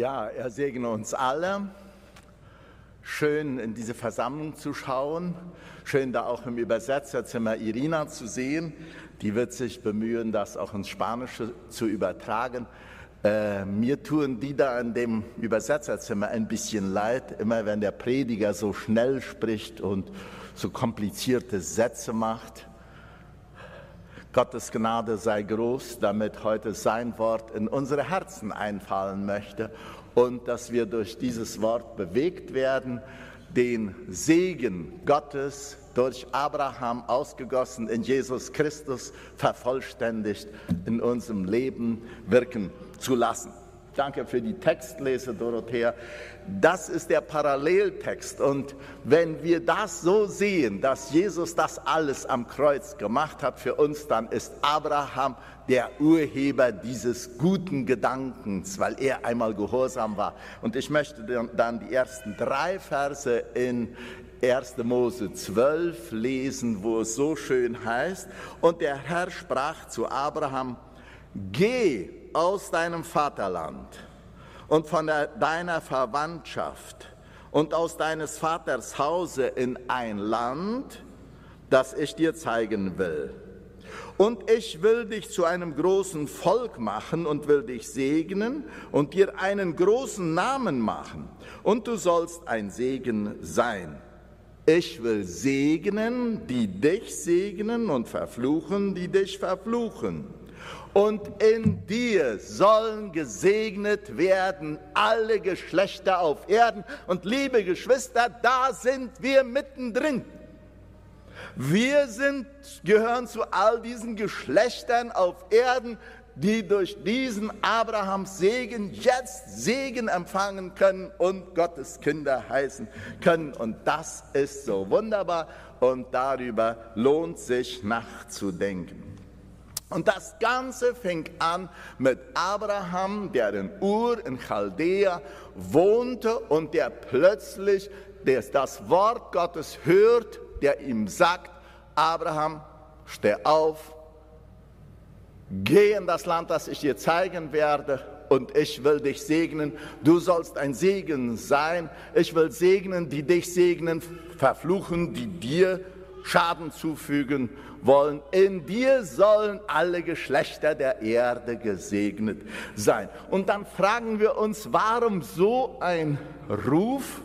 Ja, er segne uns alle. Schön in diese Versammlung zu schauen. Schön da auch im Übersetzerzimmer Irina zu sehen. Die wird sich bemühen, das auch ins Spanische zu übertragen. Äh, mir tun die da in dem Übersetzerzimmer ein bisschen leid, immer wenn der Prediger so schnell spricht und so komplizierte Sätze macht. Gottes Gnade sei groß, damit heute sein Wort in unsere Herzen einfallen möchte und dass wir durch dieses Wort bewegt werden, den Segen Gottes durch Abraham ausgegossen in Jesus Christus vervollständigt in unserem Leben wirken zu lassen. Danke für die Textlese, Dorothea. Das ist der Paralleltext. Und wenn wir das so sehen, dass Jesus das alles am Kreuz gemacht hat für uns, dann ist Abraham der Urheber dieses guten Gedankens, weil er einmal gehorsam war. Und ich möchte dann die ersten drei Verse in 1. Mose 12 lesen, wo es so schön heißt. Und der Herr sprach zu Abraham, geh aus deinem Vaterland und von deiner Verwandtschaft und aus deines Vaters Hause in ein Land, das ich dir zeigen will. Und ich will dich zu einem großen Volk machen und will dich segnen und dir einen großen Namen machen. Und du sollst ein Segen sein. Ich will segnen, die dich segnen und verfluchen, die dich verfluchen und in dir sollen gesegnet werden alle Geschlechter auf Erden. Und liebe Geschwister, da sind wir mittendrin. Wir sind, gehören zu all diesen Geschlechtern auf Erden, die durch diesen Abrahams Segen jetzt Segen empfangen können und Gottes Kinder heißen können. Und das ist so wunderbar und darüber lohnt sich nachzudenken. Und das Ganze fing an mit Abraham, der in Ur in Chaldea wohnte und der plötzlich das Wort Gottes hört, der ihm sagt, Abraham, steh auf, geh in das Land, das ich dir zeigen werde und ich will dich segnen. Du sollst ein Segen sein. Ich will segnen, die dich segnen, verfluchen, die dir Schaden zufügen wollen. In dir sollen alle Geschlechter der Erde gesegnet sein. Und dann fragen wir uns, warum so ein Ruf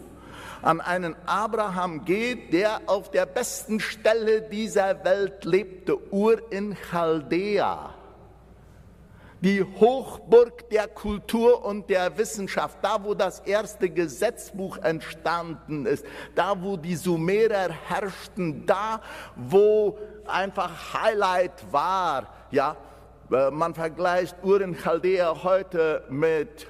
an einen Abraham geht, der auf der besten Stelle dieser Welt lebte, Ur in Chaldea die Hochburg der Kultur und der Wissenschaft, da wo das erste Gesetzbuch entstanden ist, da wo die Sumerer herrschten, da wo einfach Highlight war, ja, äh, man vergleicht Ur in Chaldea heute mit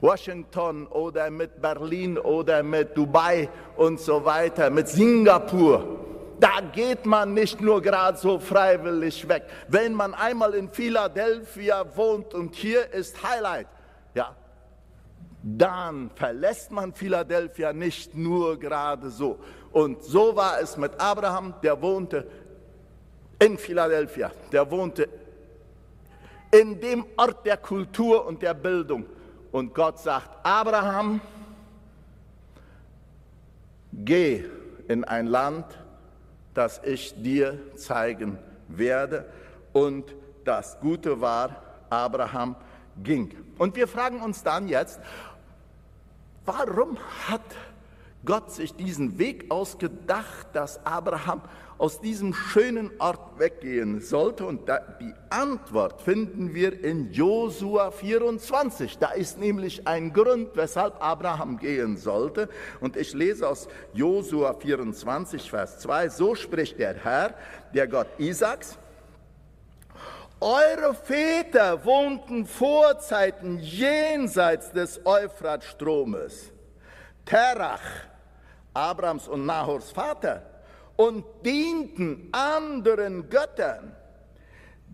Washington oder mit Berlin oder mit Dubai und so weiter, mit Singapur. Da geht man nicht nur gerade so freiwillig weg. Wenn man einmal in Philadelphia wohnt und hier ist Highlight, ja, dann verlässt man Philadelphia nicht nur gerade so. Und so war es mit Abraham, der wohnte in Philadelphia, der wohnte in dem Ort der Kultur und der Bildung. Und Gott sagt, Abraham, geh in ein Land, das ich dir zeigen werde. Und das Gute war, Abraham ging. Und wir fragen uns dann jetzt, warum hat Gott sich diesen Weg ausgedacht, dass Abraham aus diesem schönen Ort weggehen sollte. Und die Antwort finden wir in Josua 24. Da ist nämlich ein Grund, weshalb Abraham gehen sollte. Und ich lese aus Josua 24, Vers 2. So spricht der Herr, der Gott Isaaks. Eure Väter wohnten vor Zeiten jenseits des Euphratstromes. Terach, Abrams und Nahors Vater, und dienten anderen Göttern,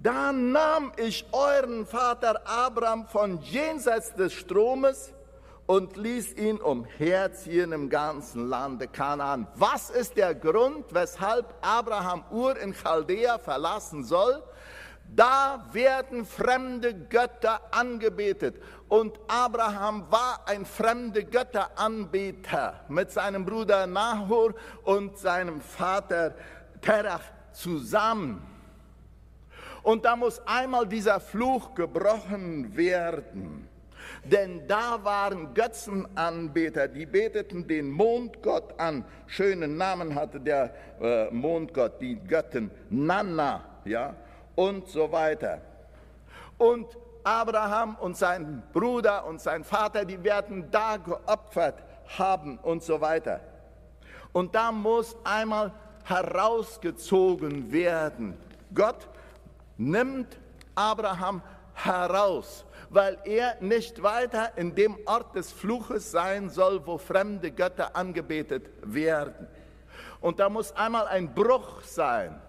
dann nahm ich euren Vater Abraham von jenseits des Stromes und ließ ihn umherziehen im ganzen Lande Kanaan. Was ist der Grund, weshalb Abraham Ur in Chaldea verlassen soll? Da werden fremde Götter angebetet. Und Abraham war ein fremde Götteranbeter mit seinem Bruder Nahor und seinem Vater Terach zusammen. Und da muss einmal dieser Fluch gebrochen werden. Denn da waren Götzenanbeter, die beteten den Mondgott an. Schönen Namen hatte der äh, Mondgott, die Göttin Nanna, ja, und so weiter. Und Abraham und sein Bruder und sein Vater, die werden da geopfert haben und so weiter. Und da muss einmal herausgezogen werden. Gott nimmt Abraham heraus, weil er nicht weiter in dem Ort des Fluches sein soll, wo fremde Götter angebetet werden. Und da muss einmal ein Bruch sein.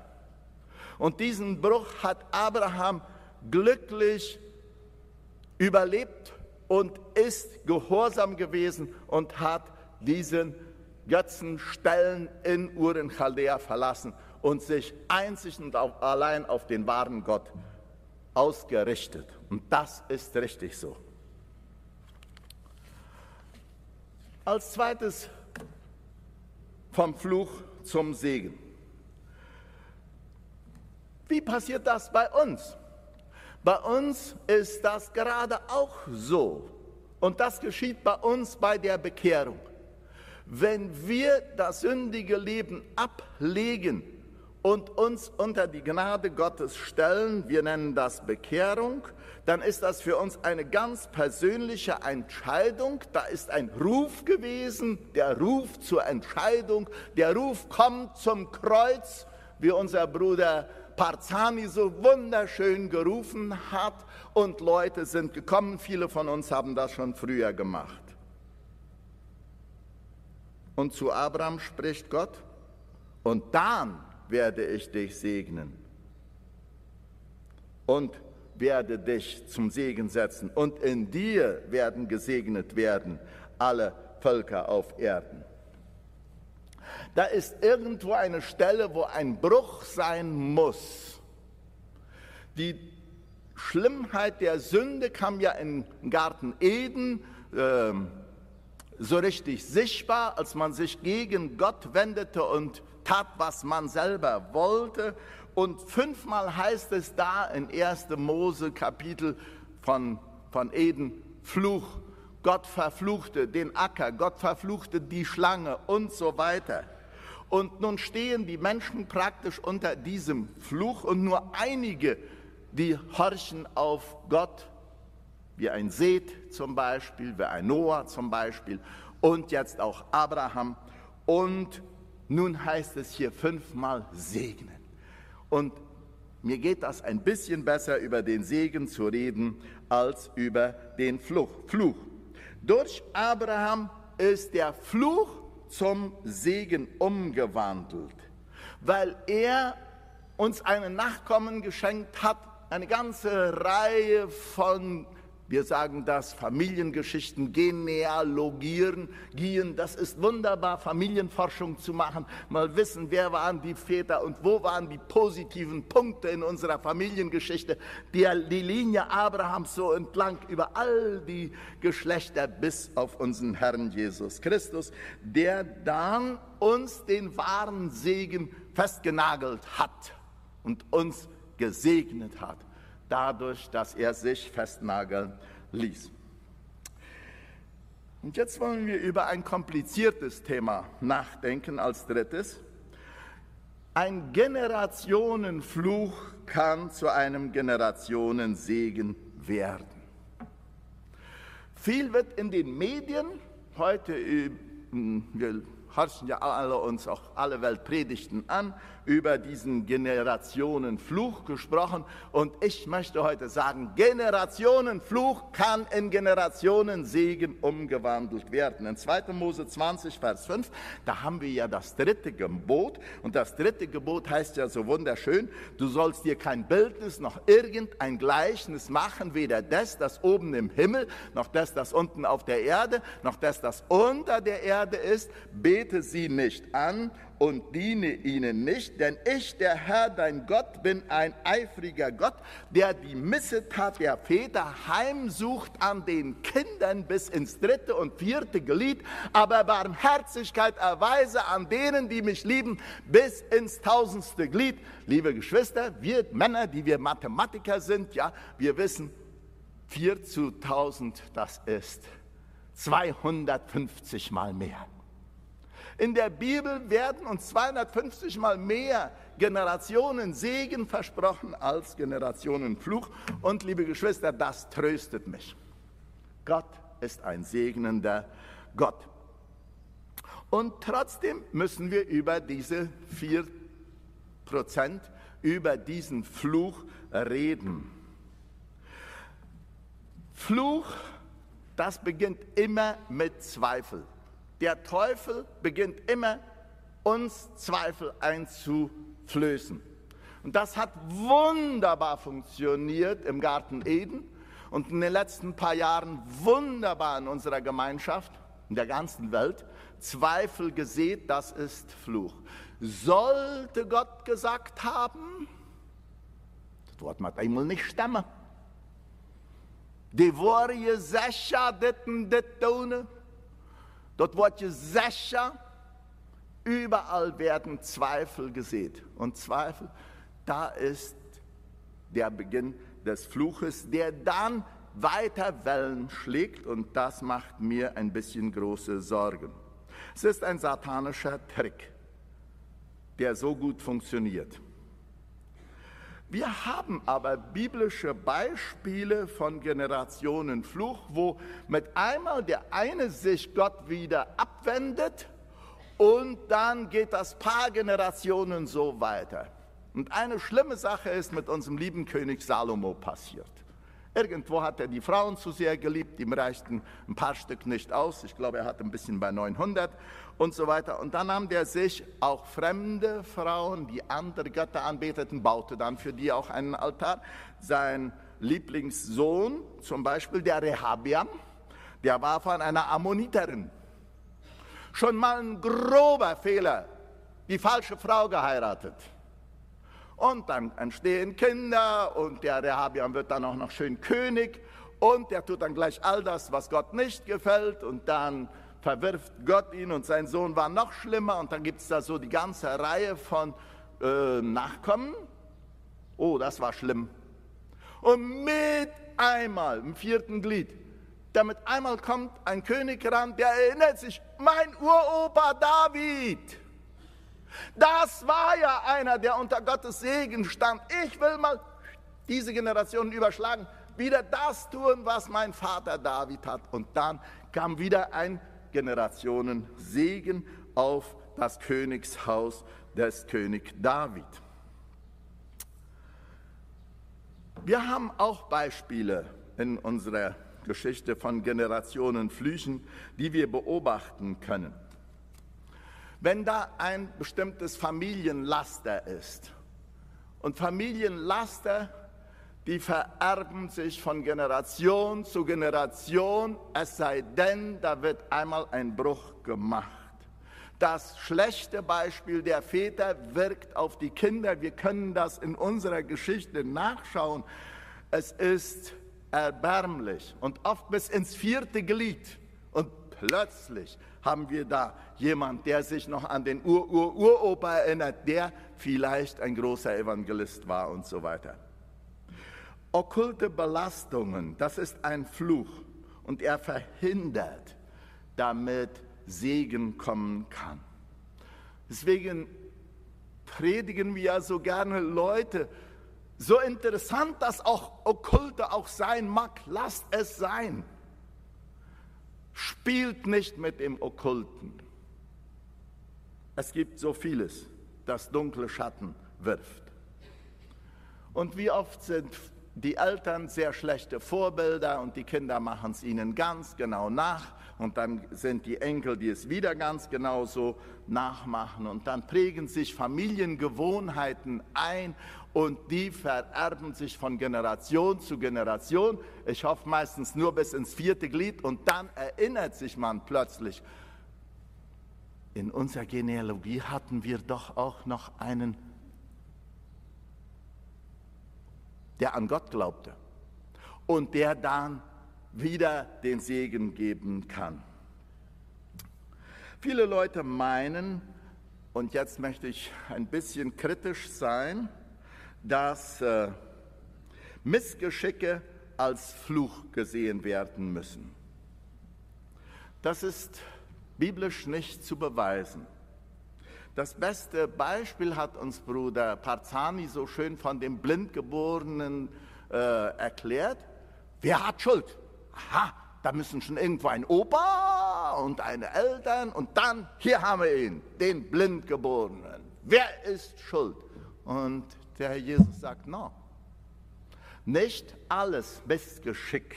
Und diesen Bruch hat Abraham glücklich überlebt und ist gehorsam gewesen und hat diesen Götzenstellen in Uren Chaldea verlassen und sich einzig und allein auf den wahren Gott ausgerichtet. Und das ist richtig so. Als zweites vom Fluch zum Segen. Wie passiert das bei uns? Bei uns ist das gerade auch so. Und das geschieht bei uns bei der Bekehrung. Wenn wir das sündige Leben ablegen und uns unter die Gnade Gottes stellen, wir nennen das Bekehrung, dann ist das für uns eine ganz persönliche Entscheidung. Da ist ein Ruf gewesen, der Ruf zur Entscheidung, der Ruf kommt zum Kreuz, wie unser Bruder Parzani so wunderschön gerufen hat und Leute sind gekommen. Viele von uns haben das schon früher gemacht. Und zu Abraham spricht Gott, und dann werde ich dich segnen und werde dich zum Segen setzen. Und in dir werden gesegnet werden alle Völker auf Erden. Da ist irgendwo eine Stelle, wo ein Bruch sein muss. Die Schlimmheit der Sünde kam ja im Garten Eden äh, so richtig sichtbar, als man sich gegen Gott wendete und tat, was man selber wollte. Und fünfmal heißt es da in 1. Mose Kapitel von, von Eden, Fluch. Gott verfluchte den Acker, Gott verfluchte die Schlange und so weiter. Und nun stehen die Menschen praktisch unter diesem Fluch und nur einige, die horchen auf Gott, wie ein Seth zum Beispiel, wie ein Noah zum Beispiel und jetzt auch Abraham. Und nun heißt es hier fünfmal segnen. Und mir geht das ein bisschen besser, über den Segen zu reden, als über den Fluch. Fluch. Durch Abraham ist der Fluch zum Segen umgewandelt, weil er uns einen Nachkommen geschenkt hat, eine ganze Reihe von wir sagen das, Familiengeschichten, Genealogieren, gehen. Das ist wunderbar, Familienforschung zu machen, mal wissen, wer waren die Väter und wo waren die positiven Punkte in unserer Familiengeschichte, die, die Linie Abrahams so entlang über all die Geschlechter bis auf unseren Herrn Jesus Christus, der dann uns den wahren Segen festgenagelt hat und uns gesegnet hat dadurch, dass er sich festnageln ließ. Und jetzt wollen wir über ein kompliziertes Thema nachdenken als drittes. Ein Generationenfluch kann zu einem Generationensegen werden. Viel wird in den Medien heute, wir horchen ja alle uns auch alle Weltpredigten an, über diesen Generationenfluch gesprochen. Und ich möchte heute sagen, Generationenfluch kann in Generationensegen umgewandelt werden. In 2. Mose 20, Vers 5, da haben wir ja das dritte Gebot. Und das dritte Gebot heißt ja so wunderschön, du sollst dir kein Bildnis noch irgendein Gleichnis machen, weder das, das oben im Himmel, noch das, das unten auf der Erde, noch das, das unter der Erde ist. Bete bete sie nicht an und diene ihnen nicht, denn ich, der Herr, dein Gott, bin ein eifriger Gott, der die Missetat der Väter heimsucht an den Kindern bis ins dritte und vierte Glied, aber Barmherzigkeit erweise an denen, die mich lieben, bis ins tausendste Glied. Liebe Geschwister, wir Männer, die wir Mathematiker sind, ja, wir wissen, 4 zu 1000, das ist 250 mal mehr. In der Bibel werden uns 250 mal mehr Generationen Segen versprochen als Generationen Fluch. Und liebe Geschwister, das tröstet mich. Gott ist ein segnender Gott. Und trotzdem müssen wir über diese 4 Prozent, über diesen Fluch reden. Fluch, das beginnt immer mit Zweifel. Der Teufel beginnt immer, uns Zweifel einzuflößen. Und das hat wunderbar funktioniert im Garten Eden und in den letzten paar Jahren wunderbar in unserer Gemeinschaft, in der ganzen Welt. Zweifel gesät, das ist Fluch. Sollte Gott gesagt haben, das Wort mag einmal nicht stimmen. Die je sicher dit en dit tun. Dort wird je sicher, überall werden Zweifel gesät. Und Zweifel, da ist der Beginn des Fluches, der dann weiter Wellen schlägt und das macht mir ein bisschen große Sorgen. Es ist ein satanischer Trick, der so gut funktioniert. Wir haben aber biblische Beispiele von Generationenfluch, wo mit einmal der eine sich Gott wieder abwendet und dann geht das paar Generationen so weiter. Und eine schlimme Sache ist mit unserem lieben König Salomo passiert. Irgendwo hat er die Frauen zu sehr geliebt, ihm reichten ein paar Stück nicht aus. Ich glaube, er hat ein bisschen bei 900 und so weiter. Und dann nahm er sich auch fremde Frauen, die andere Götter anbeteten, baute dann für die auch einen Altar. Sein Lieblingssohn, zum Beispiel der Rehabiam, der war von einer Ammoniterin. Schon mal ein grober Fehler, die falsche Frau geheiratet. Und dann entstehen Kinder und der Rehabiam wird dann auch noch schön König und der tut dann gleich all das, was Gott nicht gefällt und dann verwirft Gott ihn und sein Sohn war noch schlimmer und dann gibt es da so die ganze Reihe von äh, Nachkommen. Oh, das war schlimm. Und mit einmal, im vierten Glied, damit einmal kommt ein König ran, der erinnert sich, mein Uropa David. Das war ja einer, der unter Gottes Segen stand. Ich will mal diese Generationen überschlagen, wieder das tun, was mein Vater David hat. Und dann kam wieder ein Generationensegen auf das Königshaus des König David. Wir haben auch Beispiele in unserer Geschichte von Generationenflüchen, die wir beobachten können. Wenn da ein bestimmtes Familienlaster ist und Familienlaster, die vererben sich von Generation zu Generation, es sei denn, da wird einmal ein Bruch gemacht. Das schlechte Beispiel der Väter wirkt auf die Kinder. Wir können das in unserer Geschichte nachschauen. Es ist erbärmlich und oft bis ins vierte Glied. Und plötzlich haben wir da jemand, der sich noch an den Ur-Ur-Uropa erinnert, der vielleicht ein großer Evangelist war und so weiter. Okkulte Belastungen, das ist ein Fluch und er verhindert, damit Segen kommen kann. Deswegen predigen wir ja so gerne Leute, so interessant das auch Okkulte auch sein mag, lasst es sein. Spielt nicht mit dem Okkulten. Es gibt so vieles, das dunkle Schatten wirft. Und wie oft sind die Eltern sehr schlechte Vorbilder und die Kinder machen es ihnen ganz genau nach und dann sind die Enkel, die es wieder ganz genauso nachmachen und dann prägen sich Familiengewohnheiten ein und die vererben sich von Generation zu Generation. Ich hoffe meistens nur bis ins vierte Glied und dann erinnert sich man plötzlich, in unserer Genealogie hatten wir doch auch noch einen, der an Gott glaubte und der dann wieder den Segen geben kann. Viele Leute meinen, und jetzt möchte ich ein bisschen kritisch sein, dass äh, Missgeschicke als Fluch gesehen werden müssen. Das ist biblisch nicht zu beweisen. Das beste Beispiel hat uns Bruder Parzani so schön von dem Blindgeborenen äh, erklärt. Wer hat Schuld? Aha, da müssen schon irgendwo ein Opa und eine Eltern und dann, hier haben wir ihn, den Blindgeborenen. Wer ist schuld? Und der Herr Jesus sagt, no, nicht alles Missgeschick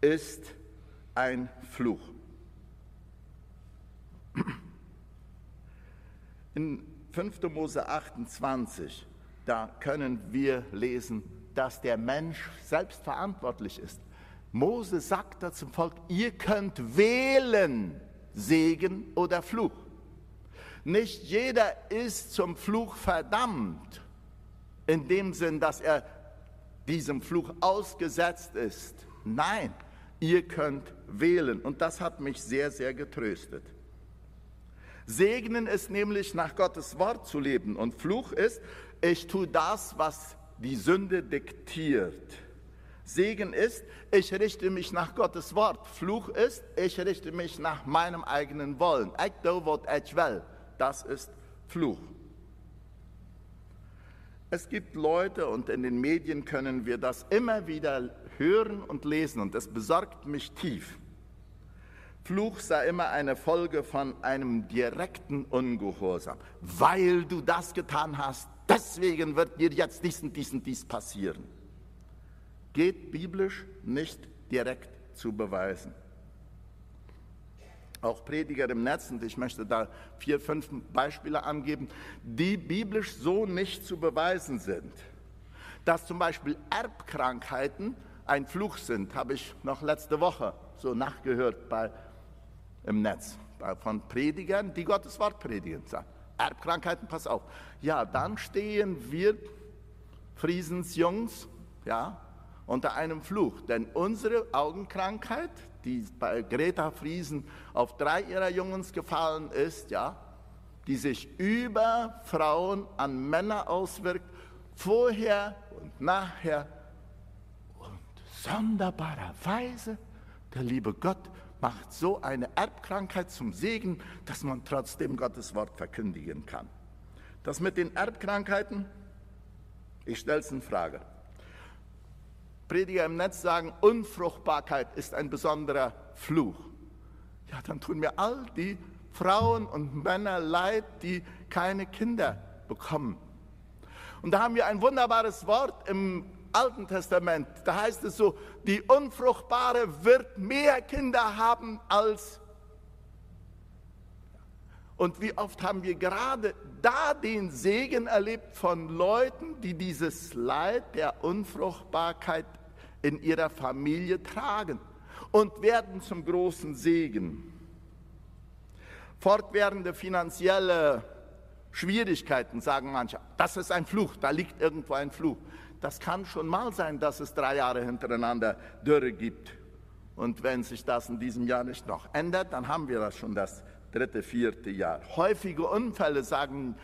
ist ein Fluch. In 5. Mose 28, da können wir lesen, dass der Mensch selbst verantwortlich ist. Mose sagt da zum Volk, ihr könnt wählen Segen oder Fluch. Nicht jeder ist zum Fluch verdammt, in dem Sinn, dass er diesem Fluch ausgesetzt ist. Nein, ihr könnt wählen. Und das hat mich sehr, sehr getröstet. Segnen ist nämlich nach Gottes Wort zu leben und Fluch ist, ich tue das, was die Sünde diktiert. Segen ist, ich richte mich nach Gottes Wort. Fluch ist, ich richte mich nach meinem eigenen Wollen. Ich tue, was ich will. Das ist Fluch. Es gibt Leute und in den Medien können wir das immer wieder hören und lesen und es besorgt mich tief. Fluch sei immer eine Folge von einem direkten Ungehorsam. Weil du das getan hast, deswegen wird dir jetzt dies und dies und dies passieren. Geht biblisch nicht direkt zu beweisen. Auch Prediger im Netz, und ich möchte da vier, fünf Beispiele angeben, die biblisch so nicht zu beweisen sind. Dass zum Beispiel Erbkrankheiten ein Fluch sind, habe ich noch letzte Woche so nachgehört bei im Netz von Predigern, die Gottes Wort predigen. Erbkrankheiten, pass auf. Ja, dann stehen wir Friesens Jungs, ja, unter einem Fluch. Denn unsere Augenkrankheit, die bei Greta Friesen auf drei ihrer Jungs gefallen ist, ja, die sich über Frauen an Männer auswirkt, vorher und nachher. Und sonderbarerweise, der liebe Gott macht so eine Erbkrankheit zum Segen, dass man trotzdem Gottes Wort verkündigen kann. Das mit den Erbkrankheiten, ich stelle es in Frage. Prediger im Netz sagen, Unfruchtbarkeit ist ein besonderer Fluch. Ja, dann tun mir all die Frauen und Männer leid, die keine Kinder bekommen. Und da haben wir ein wunderbares Wort im Alten Testament, da heißt es so, die Unfruchtbare wird mehr Kinder haben als... Und wie oft haben wir gerade da den Segen erlebt von Leuten, die dieses Leid der Unfruchtbarkeit in ihrer Familie tragen und werden zum großen Segen. Fortwährende finanzielle Schwierigkeiten, sagen manche, das ist ein Fluch, da liegt irgendwo ein Fluch das kann schon mal sein, dass es drei Jahre hintereinander Dürre gibt. Und wenn sich das in diesem Jahr nicht noch ändert, dann haben wir das schon das dritte, vierte Jahr. Häufige Unfälle sagen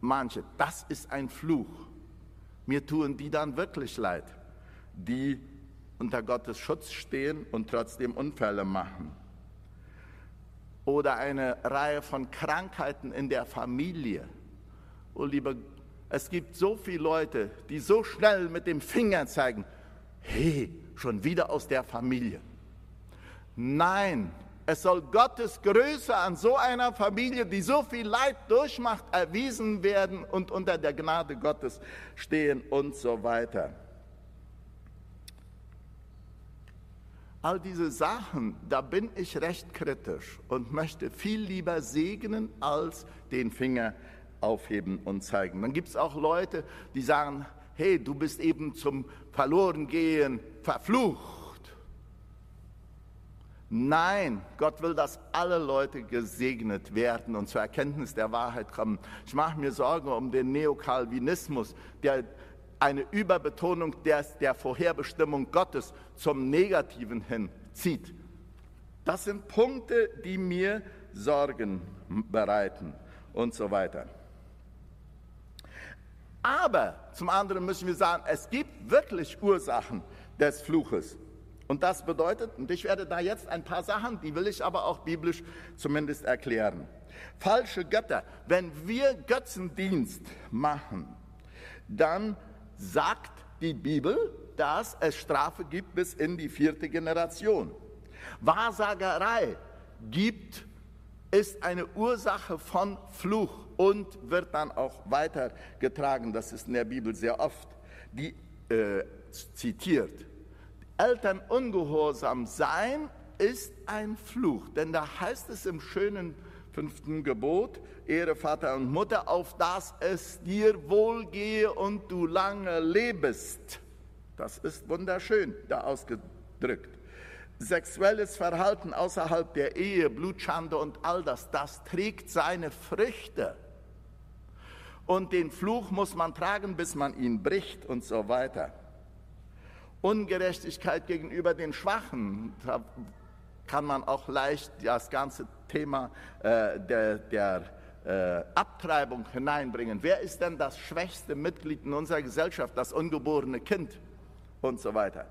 manche, das ist ein Fluch. Mir tun die dann wirklich leid, die unter Gottes Schutz stehen und trotzdem Unfälle machen. Oder eine Reihe von Krankheiten in der Familie. Oh, lieber es gibt so viele Leute, die so schnell mit dem Finger zeigen, hey, schon wieder aus der Familie. Nein, es soll Gottes Größe an so einer Familie, die so viel Leid durchmacht, erwiesen werden und unter der Gnade Gottes stehen und so weiter. All diese Sachen, da bin ich recht kritisch und möchte viel lieber segnen, als den Finger aufheben und zeigen. Dann gibt es auch Leute, die sagen, hey, du bist eben zum Verlorengehen verflucht. Nein, Gott will, dass alle Leute gesegnet werden und zur Erkenntnis der Wahrheit kommen. Ich mache mir Sorgen um den Neokalvinismus, der eine Überbetonung der, der Vorherbestimmung Gottes zum Negativen hin zieht. Das sind Punkte, die mir Sorgen bereiten und so weiter. Aber zum anderen müssen wir sagen, es gibt wirklich Ursachen des Fluches. Und das bedeutet, und ich werde da jetzt ein paar Sachen, die will ich aber auch biblisch zumindest erklären. Falsche Götter. Wenn wir Götzendienst machen, dann sagt die Bibel, dass es Strafe gibt bis in die vierte Generation. Wahrsagerei gibt, ist eine Ursache von Fluch und wird dann auch weitergetragen. Das ist in der Bibel sehr oft die, äh, zitiert. Eltern ungehorsam sein ist ein Fluch, denn da heißt es im schönen fünften Gebot, Ehre Vater und Mutter, auf dass es dir wohlgehe und du lange lebest. Das ist wunderschön da ausgedrückt. Sexuelles Verhalten außerhalb der Ehe, Blutschande und all das, das trägt seine Früchte. Und den Fluch muss man tragen, bis man ihn bricht und so weiter. Ungerechtigkeit gegenüber den Schwachen, da kann man auch leicht das ganze Thema äh, der, der äh, Abtreibung hineinbringen. Wer ist denn das schwächste Mitglied in unserer Gesellschaft, das ungeborene Kind und so weiter?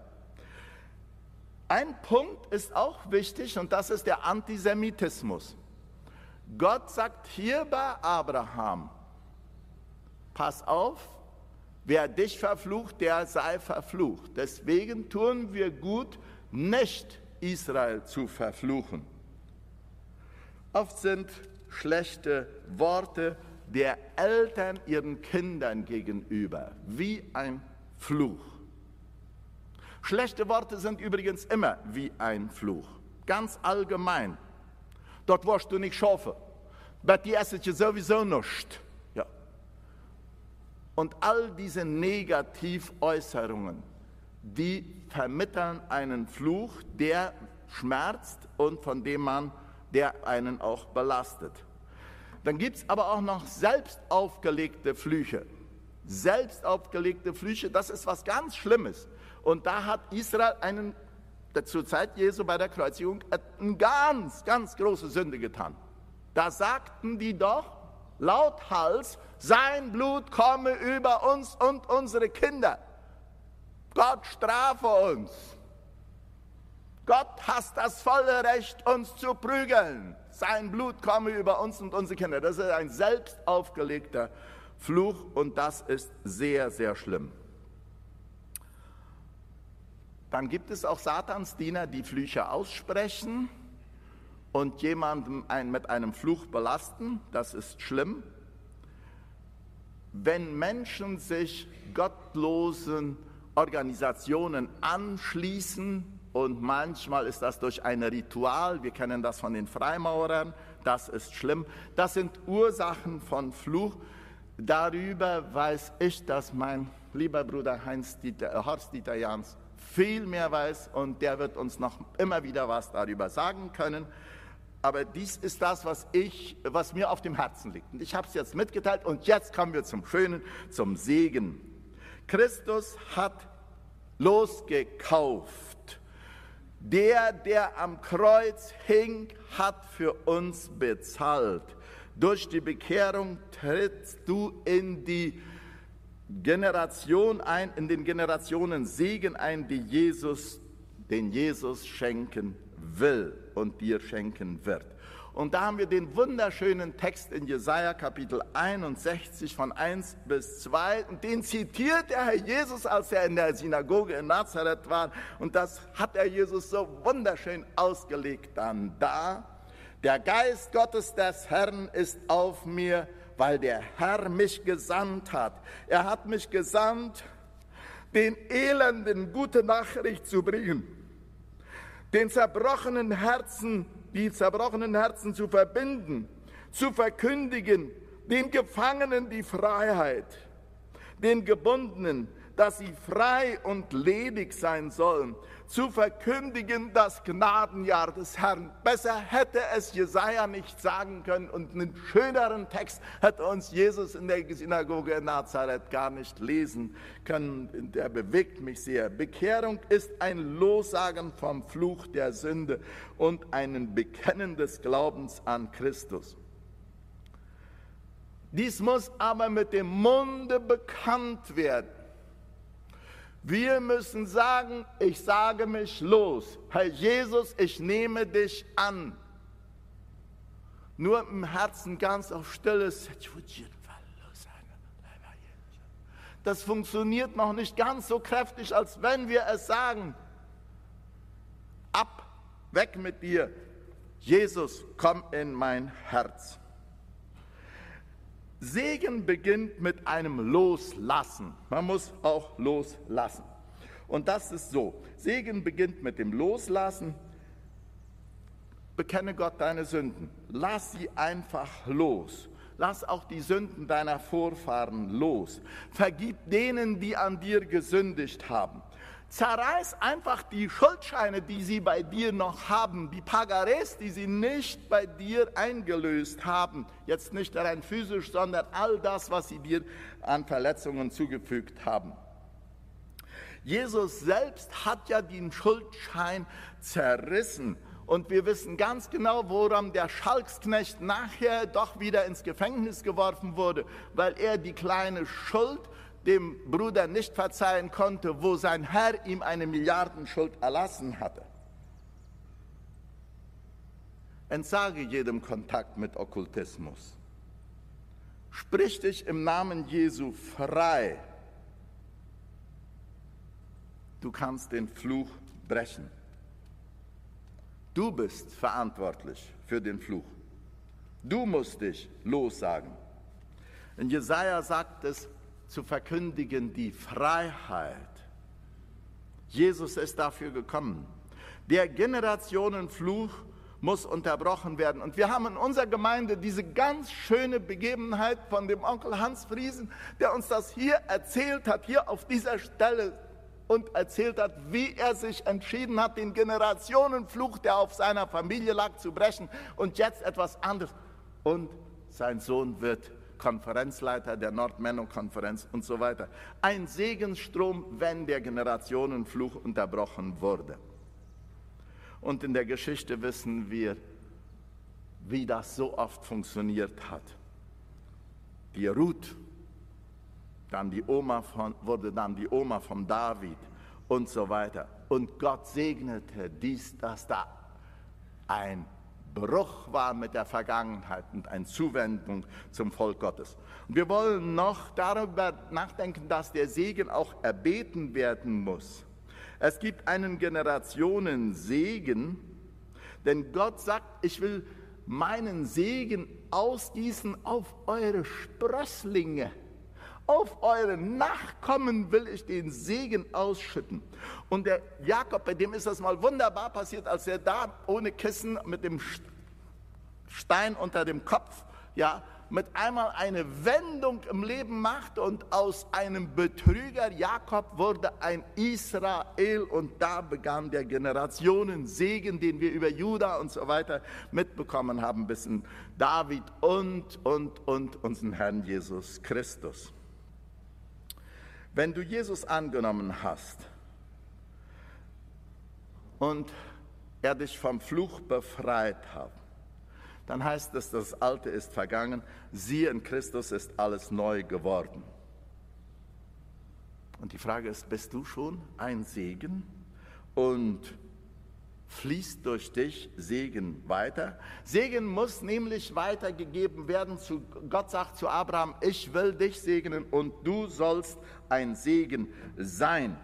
Ein Punkt ist auch wichtig und das ist der Antisemitismus. Gott sagt hier bei Abraham, pass auf, wer dich verflucht, der sei verflucht. Deswegen tun wir gut, nicht Israel zu verfluchen. Oft sind schlechte Worte der Eltern ihren Kindern gegenüber wie ein Fluch. Schlechte Worte sind übrigens immer wie ein Fluch, ganz allgemein. Dort wirst du nicht schaffen, bei dir esset ihr sowieso nicht. Und all diese Negativäußerungen, die vermitteln einen Fluch, der schmerzt und von dem man der einen auch belastet. Dann gibt es aber auch noch selbst aufgelegte Flüche. Selbst aufgelegte Flüche, das ist was ganz Schlimmes. Und da hat Israel einen, zur Zeit Jesu bei der Kreuzigung, eine ganz, ganz große Sünde getan. Da sagten die doch lauthals, sein Blut komme über uns und unsere Kinder. Gott strafe uns. Gott hat das volle Recht, uns zu prügeln. Sein Blut komme über uns und unsere Kinder. Das ist ein selbst aufgelegter Fluch und das ist sehr, sehr schlimm. Dann gibt es auch Satansdiener, die Flüche aussprechen und jemanden mit einem Fluch belasten. Das ist schlimm. Wenn Menschen sich gottlosen Organisationen anschließen, und manchmal ist das durch ein Ritual, wir kennen das von den Freimaurern, das ist schlimm. Das sind Ursachen von Fluch. Darüber weiß ich, dass mein lieber Bruder Heinz Dieter, äh, Horst Dieter Jans viel mehr weiß und der wird uns noch immer wieder was darüber sagen können. Aber dies ist das, was ich, was mir auf dem Herzen liegt. Und ich habe es jetzt mitgeteilt und jetzt kommen wir zum Schönen, zum Segen. Christus hat losgekauft der, der am Kreuz hing, hat für uns bezahlt. Durch die Bekehrung trittst du in die Generation ein, in den Generationen Segen ein, die Jesus, den Jesus schenken will und dir schenken wird. Und da haben wir den wunderschönen Text in Jesaja Kapitel 61 von 1 bis 2. Und den zitiert der Herr Jesus, als er in der Synagoge in Nazareth war. Und das hat er Jesus so wunderschön ausgelegt dann da. Der Geist Gottes des Herrn ist auf mir, weil der Herr mich gesandt hat. Er hat mich gesandt, den Elenden gute Nachricht zu bringen, den zerbrochenen Herzen die zerbrochenen Herzen zu verbinden, zu verkündigen, den Gefangenen die Freiheit, den Gebundenen dass sie frei und ledig sein sollen, zu verkündigen das Gnadenjahr des Herrn. Besser hätte es Jesaja nicht sagen können und einen schöneren Text hätte uns Jesus in der Synagoge in Nazareth gar nicht lesen können. Der bewegt mich sehr. Bekehrung ist ein Lossagen vom Fluch der Sünde und ein Bekennen des Glaubens an Christus. Dies muss aber mit dem Munde bekannt werden. Wir müssen sagen, ich sage mich los. Herr Jesus, ich nehme dich an. Nur im Herzen ganz auf Stilles. Das funktioniert noch nicht ganz so kräftig, als wenn wir es sagen. Ab, weg mit dir. Jesus, komm in mein Herz. Segen beginnt mit einem Loslassen. Man muss auch loslassen. Und das ist so. Segen beginnt mit dem Loslassen. Bekenne Gott deine Sünden. Lass sie einfach los. Lass auch die Sünden deiner Vorfahren los. Vergib denen, die an dir gesündigt haben. Zerreiß einfach die Schuldscheine, die sie bei dir noch haben, die Pagares, die sie nicht bei dir eingelöst haben. Jetzt nicht rein physisch, sondern all das, was sie dir an Verletzungen zugefügt haben. Jesus selbst hat ja den Schuldschein zerrissen. Und wir wissen ganz genau, woran der Schalksknecht nachher doch wieder ins Gefängnis geworfen wurde, weil er die kleine Schuld dem Bruder nicht verzeihen konnte, wo sein Herr ihm eine Milliardenschuld erlassen hatte. Entsage jedem Kontakt mit Okkultismus. Sprich dich im Namen Jesu frei. Du kannst den Fluch brechen. Du bist verantwortlich für den Fluch. Du musst dich lossagen. In Jesaja sagt es, zu verkündigen die Freiheit. Jesus ist dafür gekommen. Der Generationenfluch muss unterbrochen werden. Und wir haben in unserer Gemeinde diese ganz schöne Begebenheit von dem Onkel Hans Friesen, der uns das hier erzählt hat, hier auf dieser Stelle und erzählt hat, wie er sich entschieden hat, den Generationenfluch, der auf seiner Familie lag, zu brechen und jetzt etwas anderes. Und sein Sohn wird Konferenzleiter der Nordmenno-Konferenz und so weiter. Ein Segensstrom, wenn der Generationenfluch unterbrochen wurde. Und in der Geschichte wissen wir, wie das so oft funktioniert hat. Die Ruth, dann die Oma von, wurde dann die Oma von David und so weiter. Und Gott segnete dies, das da. Ein Bruch war mit der Vergangenheit und eine Zuwendung zum Volk Gottes. Und wir wollen noch darüber nachdenken, dass der Segen auch erbeten werden muss. Es gibt einen Generationensegen, denn Gott sagt, ich will meinen Segen ausgießen auf eure Sprösslinge. Auf eure Nachkommen will ich den Segen ausschütten. Und der Jakob, bei dem ist das mal wunderbar passiert, als er da ohne Kissen mit dem Stein unter dem Kopf, ja, mit einmal eine Wendung im Leben macht und aus einem Betrüger Jakob wurde ein Israel und da begann der Generationensegen, den wir über Juda und so weiter mitbekommen haben, bis in David und, und, und unseren Herrn Jesus Christus. Wenn du Jesus angenommen hast und er dich vom Fluch befreit hat, dann heißt es, das Alte ist vergangen, siehe in Christus ist alles neu geworden. Und die Frage ist, bist du schon ein Segen und fließt durch dich Segen weiter? Segen muss nämlich weitergegeben werden. Zu, Gott sagt zu Abraham, ich will dich segnen und du sollst ein Segen sein.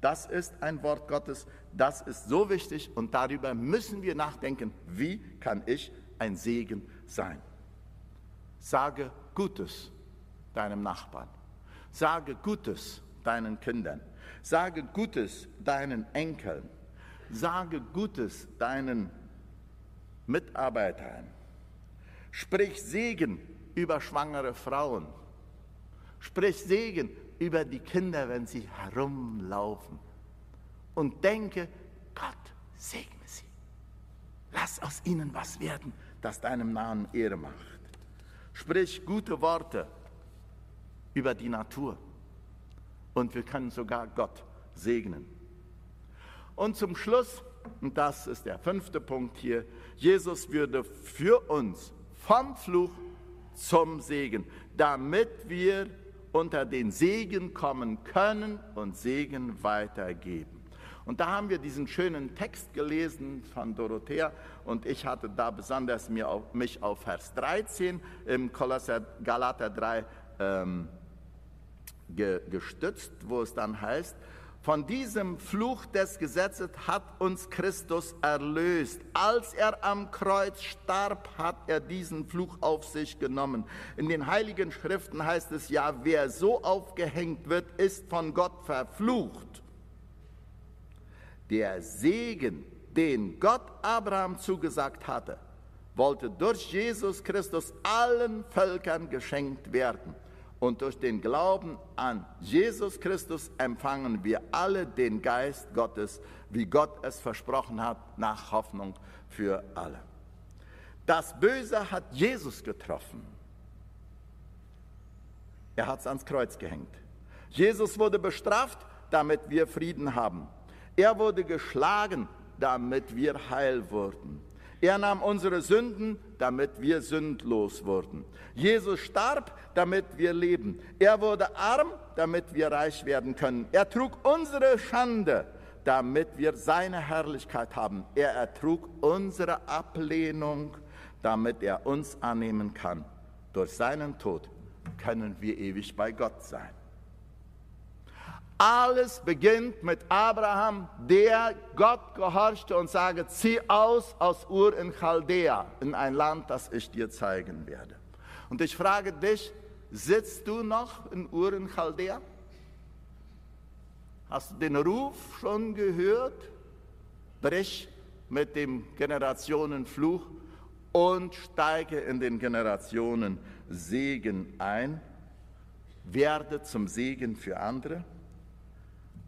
Das ist ein Wort Gottes, das ist so wichtig und darüber müssen wir nachdenken, wie kann ich ein Segen sein. Sage Gutes deinem Nachbarn. Sage Gutes deinen Kindern. Sage Gutes deinen Enkeln. Sage Gutes deinen Mitarbeitern. Sprich Segen über schwangere Frauen. Sprich Segen über die Kinder, wenn sie herumlaufen. Und denke, Gott segne sie. Lass aus ihnen was werden, das deinem Namen Ehre macht. Sprich gute Worte über die Natur. Und wir können sogar Gott segnen. Und zum Schluss, und das ist der fünfte Punkt hier, Jesus würde für uns vom Fluch zum Segen, damit wir unter den Segen kommen können und Segen weitergeben. Und da haben wir diesen schönen Text gelesen von Dorothea und ich hatte da besonders mir auf, mich auf Vers 13 im Kolosser Galater 3 ähm, ge, gestützt, wo es dann heißt, von diesem Fluch des Gesetzes hat uns Christus erlöst. Als er am Kreuz starb, hat er diesen Fluch auf sich genommen. In den heiligen Schriften heißt es ja, wer so aufgehängt wird, ist von Gott verflucht. Der Segen, den Gott Abraham zugesagt hatte, wollte durch Jesus Christus allen Völkern geschenkt werden. Und durch den Glauben an Jesus Christus empfangen wir alle den Geist Gottes, wie Gott es versprochen hat, nach Hoffnung für alle. Das Böse hat Jesus getroffen. Er hat es ans Kreuz gehängt. Jesus wurde bestraft, damit wir Frieden haben. Er wurde geschlagen, damit wir heil wurden. Er nahm unsere Sünden, damit wir sündlos wurden. Jesus starb, damit wir leben. Er wurde arm, damit wir reich werden können. Er trug unsere Schande, damit wir seine Herrlichkeit haben. Er ertrug unsere Ablehnung, damit er uns annehmen kann. Durch seinen Tod können wir ewig bei Gott sein. Alles beginnt mit Abraham, der Gott gehorchte und sagte, zieh aus aus Ur in Chaldea, in ein Land, das ich dir zeigen werde. Und ich frage dich, sitzt du noch in Ur in Chaldea? Hast du den Ruf schon gehört? Brich mit dem Generationenfluch und steige in den Generationensegen ein. Werde zum Segen für andere.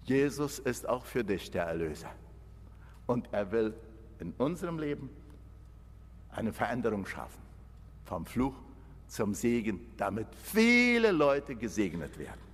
Jesus ist auch für dich der Erlöser. Und er will in unserem Leben eine Veränderung schaffen. Vom Fluch zum Segen, damit viele Leute gesegnet werden.